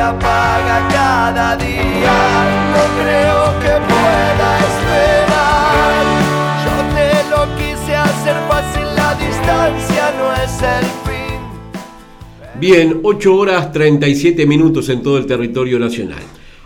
apaga cada día. No creo que pueda esperar. Yo te lo quise hacer fácil, la distancia no es el fin. Bien, 8 horas 37 minutos en todo el territorio nacional.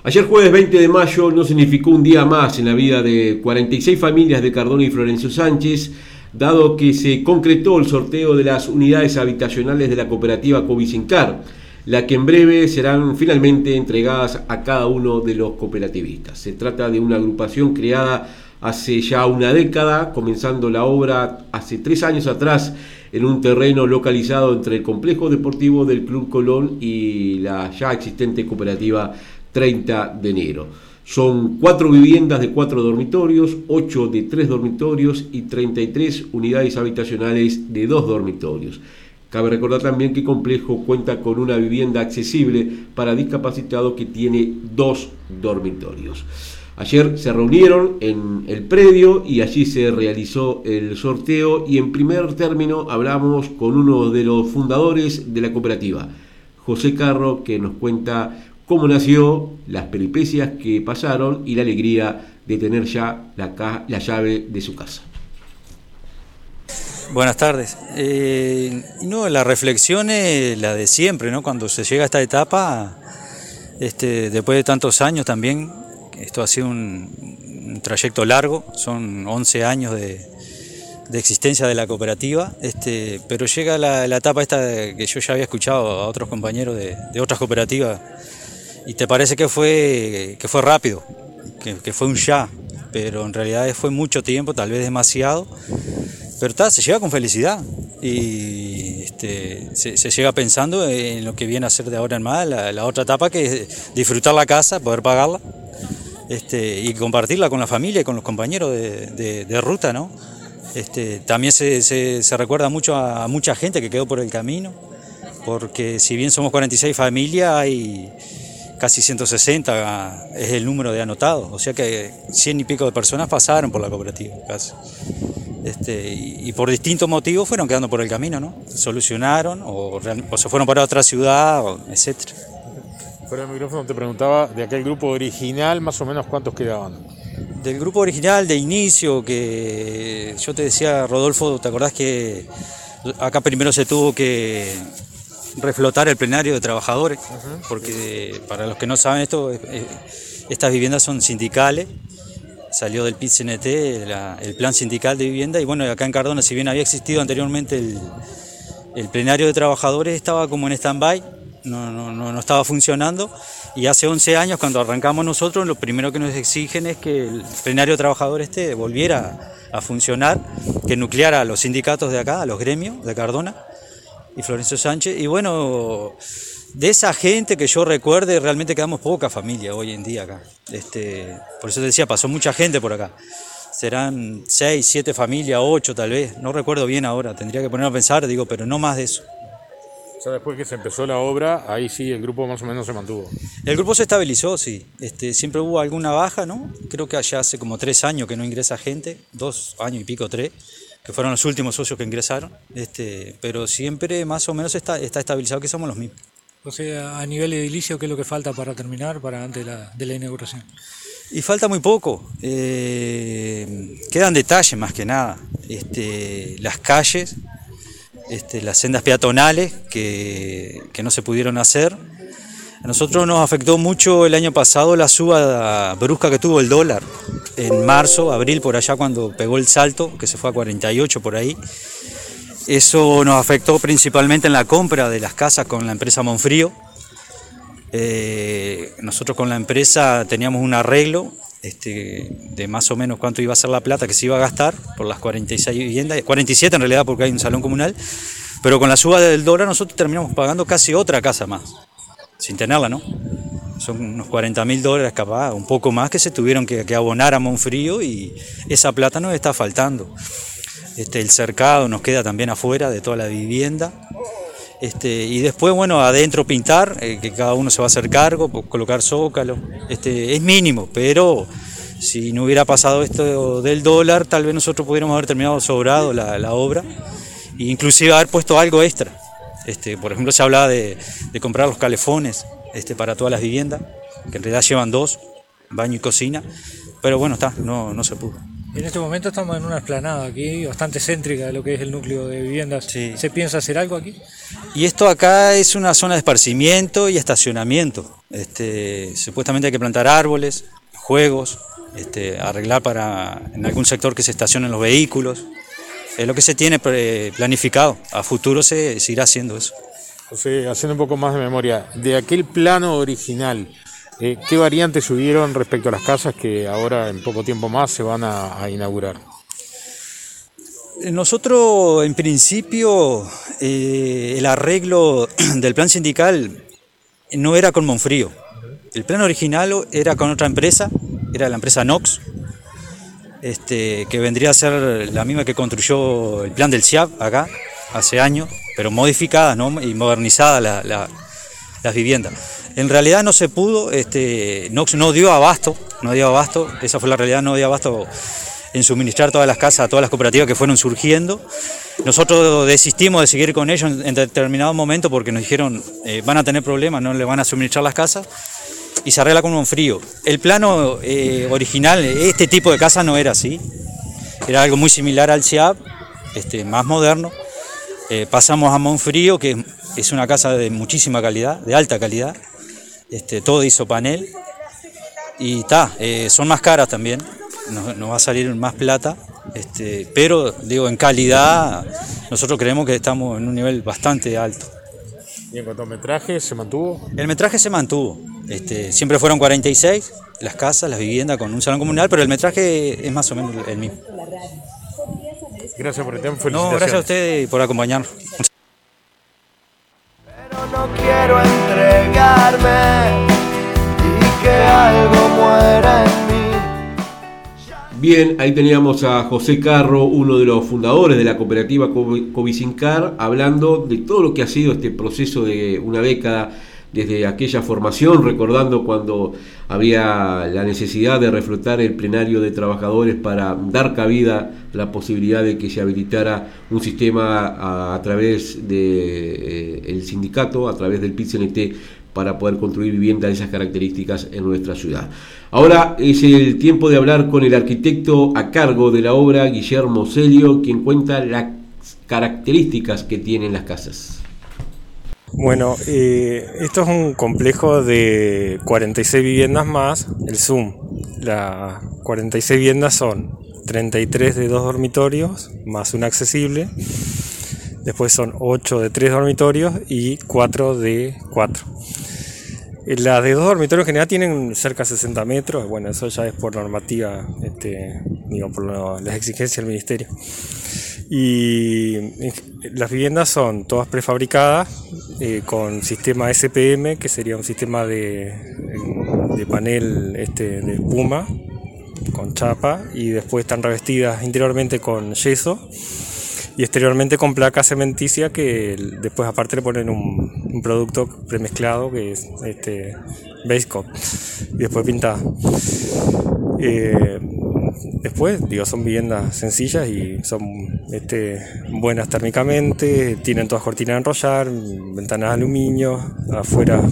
Ayer jueves 20 de mayo no significó un día más en la vida de 46 familias de Cardona y Florencio Sánchez, dado que se concretó el sorteo de las unidades habitacionales de la cooperativa Covicincar, la que en breve serán finalmente entregadas a cada uno de los cooperativistas. Se trata de una agrupación creada hace ya una década, comenzando la obra hace tres años atrás en un terreno localizado entre el complejo deportivo del Club Colón y la ya existente cooperativa 30 de enero. Son cuatro viviendas de cuatro dormitorios, ocho de tres dormitorios y 33 unidades habitacionales de dos dormitorios. Cabe recordar también que el complejo cuenta con una vivienda accesible para discapacitados que tiene dos dormitorios. Ayer se reunieron en el predio y allí se realizó el sorteo y en primer término hablamos con uno de los fundadores de la cooperativa, José Carro, que nos cuenta cómo nació, las peripecias que pasaron y la alegría de tener ya la, la llave de su casa. Buenas tardes. Eh, no, la reflexión es la de siempre, ¿no? Cuando se llega a esta etapa, este, después de tantos años también, esto ha sido un, trayecto largo, son 11 años de, existencia de la cooperativa, este, pero llega la, etapa esta que yo ya había escuchado a otros compañeros de, otras cooperativas y te parece que fue, que fue rápido, que, fue un ya, pero en realidad fue mucho tiempo, tal vez demasiado, pero se llega con felicidad. Y este, se, llega pensando en lo que viene a ser de ahora en más, la, otra etapa que es disfrutar la casa, poder pagarla este, y compartirla con la familia y con los compañeros de, ruta, ¿no? Este, también se, recuerda mucho a, mucha gente que quedó por el camino, porque si bien somos 46 familias, hay casi 160 es el número de anotados, o sea que 100 y pico de personas pasaron por la cooperativa Este, y, por distintos motivos fueron quedando por el camino, ¿no? Solucionaron o, se fueron para otra ciudad, etc. Fuera del micrófono te preguntaba de aquel grupo original, más o menos cuántos quedaban. Del grupo original de inicio, que yo te decía, Rodolfo, ¿te acordás que acá primero se tuvo que reflotar el plenario de trabajadores, porque para los que no saben esto, estas viviendas son sindicales, salió del PIT-CNT el plan sindical de vivienda y bueno, acá en Cardona, si bien había existido anteriormente el, plenario de trabajadores, estaba como en stand-by, no, no, no, estaba funcionando y hace 11 años cuando arrancamos nosotros lo primero que nos exigen es que el plenario de trabajadores este volviera a funcionar, que nucleara a los sindicatos de acá, a los gremios de Cardona y Florencio Sánchez. Y bueno, de esa gente que yo recuerde, realmente quedamos poca familia hoy en día acá. Este, por eso te decía, pasó mucha gente por acá. Serán seis, siete familias, ocho tal vez, no recuerdo bien ahora, tendría que ponerme a pensar, digo, pero no más de eso. O sea, después que se empezó la obra, ahí sí el grupo más o menos se mantuvo. El grupo se estabilizó, sí. Este, siempre hubo alguna baja, ¿no? Creo que allá hace como tres años que no ingresa gente, dos años y pico, tres que fueron los últimos socios que ingresaron, este, pero siempre más o menos está, está estabilizado que somos los mismos. O sea, a nivel edilicio, ¿qué es lo que falta para terminar, para antes de la, de la inauguración? Y falta muy poco. Eh, quedan detalles más que nada. Este, las calles, este, las sendas peatonales que, que no se pudieron hacer. A nosotros nos afectó mucho el año pasado la suba brusca que tuvo el dólar en marzo, abril, por allá cuando pegó el salto, que se fue a 48 por ahí. Eso nos afectó principalmente en la compra de las casas con la empresa Monfrío. Eh, nosotros con la empresa teníamos un arreglo este, de más o menos cuánto iba a ser la plata que se iba a gastar por las 46 viviendas, 47 en realidad porque hay un salón comunal, pero con la suba del dólar nosotros terminamos pagando casi otra casa más sin tenerla, ¿no? Son unos 40 mil dólares capaz, un poco más que se tuvieron que, abonar a Monfrío y esa plata nos está faltando. Este, el cercado nos queda también afuera de toda la vivienda. Este, y después, bueno, adentro pintar, eh, que cada uno se va a hacer cargo, colocar zócalo. Este, es mínimo, pero si no hubiera pasado esto del dólar, tal vez nosotros pudiéramos haber terminado sobrado la, obra e inclusive haber puesto algo extra. Este, por ejemplo, se hablaba de, comprar los calefones este, para todas las viviendas, que en realidad llevan dos, baño y cocina, pero bueno, está, no, no se pudo. En este momento estamos en una explanada aquí, bastante céntrica de lo que es el núcleo de viviendas. ¿Se piensa hacer algo aquí? Y esto acá es una zona de esparcimiento y estacionamiento. Este, supuestamente hay que plantar árboles, juegos, este, arreglar para en algún sector que se estacionen los vehículos. Es lo que se tiene planificado. A futuro se, se irá haciendo eso. José, haciendo un poco más de memoria, de aquel plano original, eh, ¿Qué variantes subieron respecto a las casas que ahora en poco tiempo más se van a, inaugurar? Nosotros, en principio, eh, el arreglo del plan sindical no era con Monfrío. El plan original era con otra empresa, era la empresa Nox, este, que vendría a ser la misma que construyó el plan del CIAP acá, hace años, pero modificada y modernizada las viviendas. En realidad no se pudo, este, no dio abasto, no dio abasto, esa fue la realidad, no dio abasto en suministrar todas las casas todas las cooperativas que fueron surgiendo. Nosotros desistimos de seguir con ellos en, determinado momento porque nos dijeron eh, van a tener problemas, no le van a suministrar las casas y se arregla con un frío. El plano eh, original, este tipo de casa no era así, era algo muy similar al CIAP, este, más moderno. Eh, pasamos a Monfrío, que es una casa de muchísima calidad, de alta calidad, este, todo hizo panel y está, eh, son más caras también, nos, va a salir más plata, este, pero digo, en calidad nosotros creemos que estamos en un nivel bastante alto. ¿Y en cuanto al metraje, se mantuvo? El metraje se mantuvo, este, siempre fueron 46 las casas, las viviendas con un salón comunal, pero el metraje es más o menos el mismo. Gracias por el tiempo, No, gracias a ustedes por acompañarnos no quiero entregarme y que algo muera en mí. Bien, ahí teníamos a José Carro, uno de los fundadores de la cooperativa Covicincar, hablando de todo lo que ha sido este proceso de una década desde aquella formación, recordando cuando había la necesidad de reflotar el plenario de trabajadores para dar cabida la posibilidad de que se habilitara un sistema a, través del de, eh, sindicato, a través del PIT-CNT, para poder construir viviendas de esas características en nuestra ciudad. Ahora es el tiempo de hablar con el arquitecto a cargo de la obra, Guillermo Celio, quien cuenta las características que tienen las casas. Bueno, eh, esto es un complejo de 46 viviendas más el Zoom. Las 46 viviendas son 33 de dos dormitorios más un accesible. Después son 8 de 3 dormitorios y 4 de 4. Las de dos dormitorios en general tienen cerca de 60 metros. Bueno, eso ya es por normativa, este, digo, por las exigencias del ministerio. Y las viviendas son todas prefabricadas eh, con sistema SPM, que sería un sistema de, de panel este, de espuma con chapa y después están revestidas interiormente con yeso y exteriormente con placa cementicia que después aparte le ponen un, producto premezclado que es este base coat y después pintada. Eh, Después, digo, son viviendas sencillas y son este, buenas térmicamente, tienen todas cortinas de enrollar, ventanas de aluminio, afuera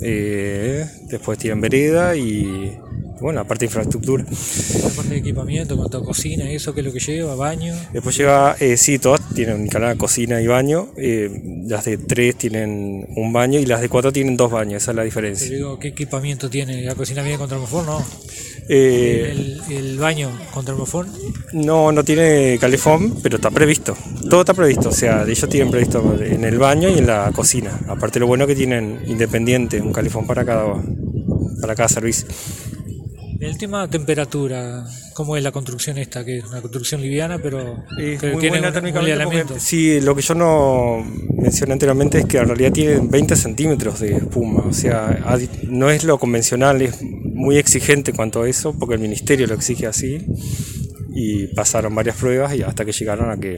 eh, después tienen vereda y bueno, aparte de infraestructura. Aparte de equipamiento, cuanto cocina y eso, ¿qué es lo que lleva? ¿Baño? Después lleva, eh, sí, todas tienen un canal cocina y baño. Eh, las de tres tienen un baño y las de cuatro tienen dos baños, esa es la diferencia. digo, ¿qué equipamiento tiene? ¿La cocina viene con termofor? No. Eh, ¿El, baño con termofor? No, no tiene calefón, pero está previsto. Todo está previsto, o sea, ellos tienen previsto en el baño y en la cocina. Aparte lo bueno que tienen independiente, un calefón para cada, para cada servicio. El tema de temperatura, ¿cómo es la construcción esta? Que es una construcción liviana, pero tiene un, Sí, lo que yo no mencioné anteriormente es que en realidad tiene 20 centímetros de espuma. O sea, no es lo convencional, es muy exigente cuanto a eso, porque el ministerio lo exige así. Y pasaron varias pruebas y hasta que llegaron a que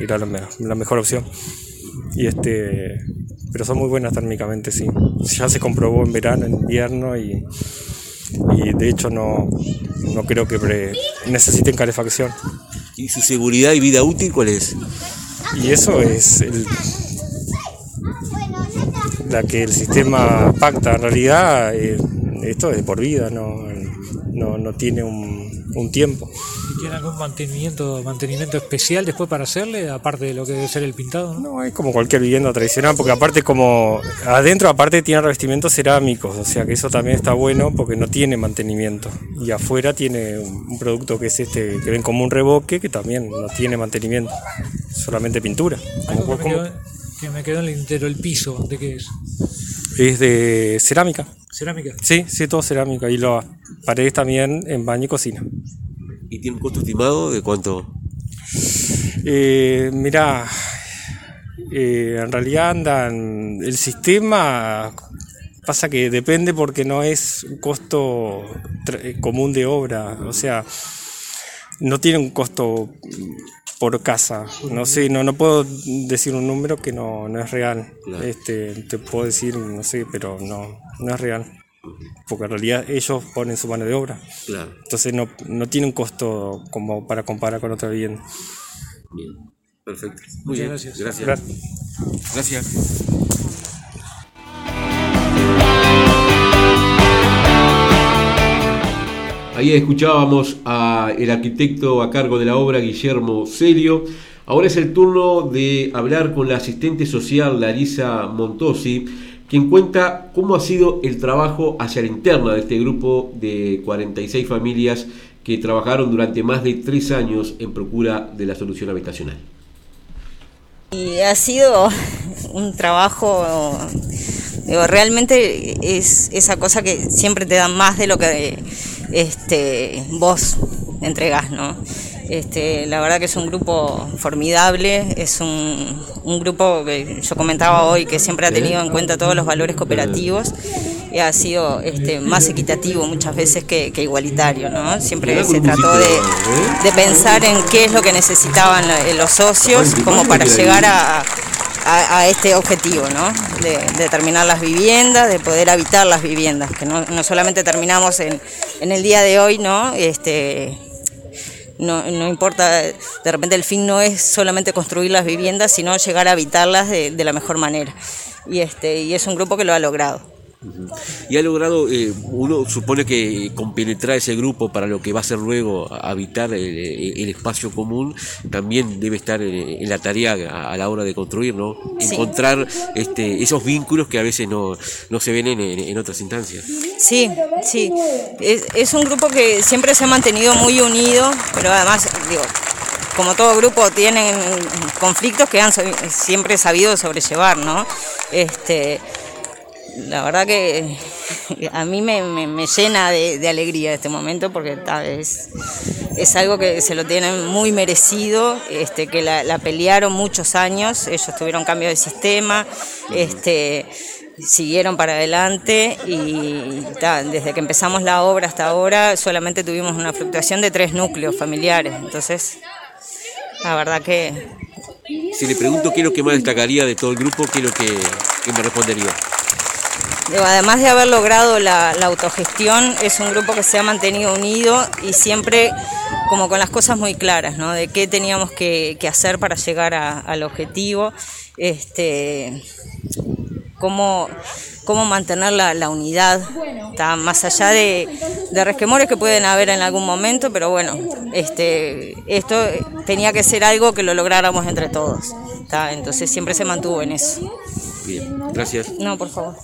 era la, mejor opción. Y este, pero son muy buenas térmicamente, sí. Ya se comprobó en verano, en invierno y y de hecho no, no creo que necesiten calefacción. ¿Y su seguridad y vida útil cuál es? Y eso es la que el sistema pacta. En realidad, eh, esto es de por vida, no, no, no tiene un, un tiempo. ¿Y tiene algún mantenimiento, mantenimiento especial después para hacerle, aparte de lo que debe ser el pintado? ¿no? No, es como cualquier vivienda tradicional, porque aparte como adentro aparte tiene revestimientos cerámicos, o sea que eso también está bueno porque no tiene mantenimiento. Y afuera tiene un producto que es este, que ven como un revoque, que también no tiene mantenimiento, solamente pintura. Como- que, me quedó, que me quedó en el interior, el piso, ¿de qué es? es de cerámica. ¿Cerámica? Sí, sí, todo cerámica. Y las paredes también en baño y cocina. ¿Y tiene un costo estimado de cuánto? Eh, mira, eh, en realidad andan. El sistema pasa que depende porque no es un costo eh, común de obra. O sea, no tiene un costo por casa. No sé, no, no puedo decir un número que no, no es real. Claro. Este, te puedo decir, no sé, pero no, no es real. Porque en realidad ellos ponen su mano de obra. Claro. Entonces no, no tiene un costo como para comparar con otra vivienda. Bien. Perfecto. Muy Muchas bien. gracias. Gracias. Gracias. Ahí escuchábamos al arquitecto a cargo de la obra, Guillermo Celio. Ahora es el turno de hablar con la asistente social Larisa Montosi, quien cuenta cómo ha sido el trabajo hacia la interna de este grupo de 46 familias que trabajaron durante más de tres años en procura de la solución habitacional. Y ha sido un trabajo, realmente es esa cosa que siempre te dan más de lo que este, vos entregás, ¿no? Este, la verdad que es un grupo formidable, es un, un grupo que yo comentaba hoy que siempre ha tenido en cuenta todos los valores cooperativos y ha sido este, más equitativo muchas veces que, que igualitario, ¿no? Siempre se trató de, de pensar en qué es lo que necesitaban eh, los socios como para llegar a, a- a este objetivo, ¿no? De, de terminar las viviendas, de poder habitar las viviendas, que no, no solamente terminamos en, en el día de hoy, ¿no? Este, no, no importa, de repente el fin no es solamente construir las viviendas, sino llegar a habitarlas de, de la mejor manera. Y, este, y es un grupo que lo ha logrado. Y ha logrado, eh, uno supone que compenetrar ese grupo para lo que va a ser luego habitar el, el espacio común, también debe estar en, en la tarea a, a la hora de construir, ¿no? Sí. Encontrar este, esos vínculos que a veces no, no se ven en, otras instancias. Sí, sí. Es, es un grupo que siempre se ha mantenido muy unido, pero además, digo, como todo grupo tienen conflictos que han siempre sabido sobrellevar, ¿no? Este, la verdad que a mí me, me- me llena de, de alegría este momento porque ta, es, es algo que se lo tienen muy merecido, este, que la, pelearon muchos años, ellos tuvieron cambio de sistema, este, siguieron para adelante y desde que empezamos la obra hasta ahora solamente tuvimos una fluctuación de tres núcleos familiares, entonces la verdad que Si le pregunto qué es lo que más destacaría de todo el grupo, qué es lo que me respondería. Además de haber logrado la, la autogestión, es un grupo que se ha mantenido unido y siempre como con las cosas muy claras, ¿no? De qué teníamos que, que hacer para llegar a- al objetivo, este, cómo, cómo mantener la, la unidad, ¿tá? más allá de, de resquemores que pueden haber en algún momento, pero bueno, este, esto tenía que ser algo que lo lográramos entre todos, ¿tá? entonces siempre se mantuvo en eso. Bien, gracias. No, por favor.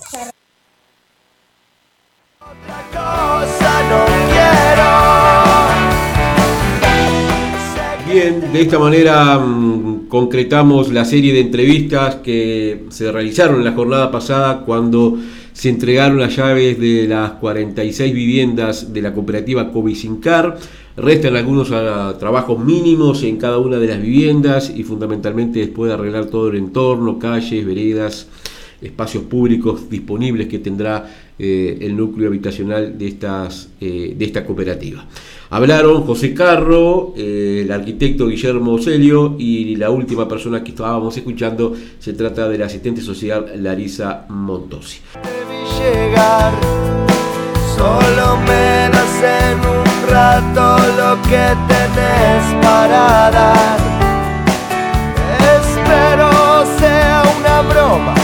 Bien, de esta manera mm, concretamos la serie de entrevistas que se realizaron la jornada pasada cuando se entregaron las llaves de las 46 viviendas de la cooperativa Covicincar. Restan algunos ah, trabajos mínimos en cada una de las viviendas y fundamentalmente después de arreglar todo el entorno, calles, veredas, espacios públicos disponibles que tendrá eh, el núcleo habitacional de, estas, eh, de esta cooperativa. Hablaron José Carro, eh, el arquitecto Guillermo Celio y la última persona que estábamos escuchando se trata de la asistente social Larisa Montosi. Llegar, solo me en un rato lo que tenés para dar. Espero sea una broma,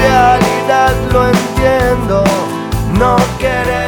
realidad lo entiendo, no querer.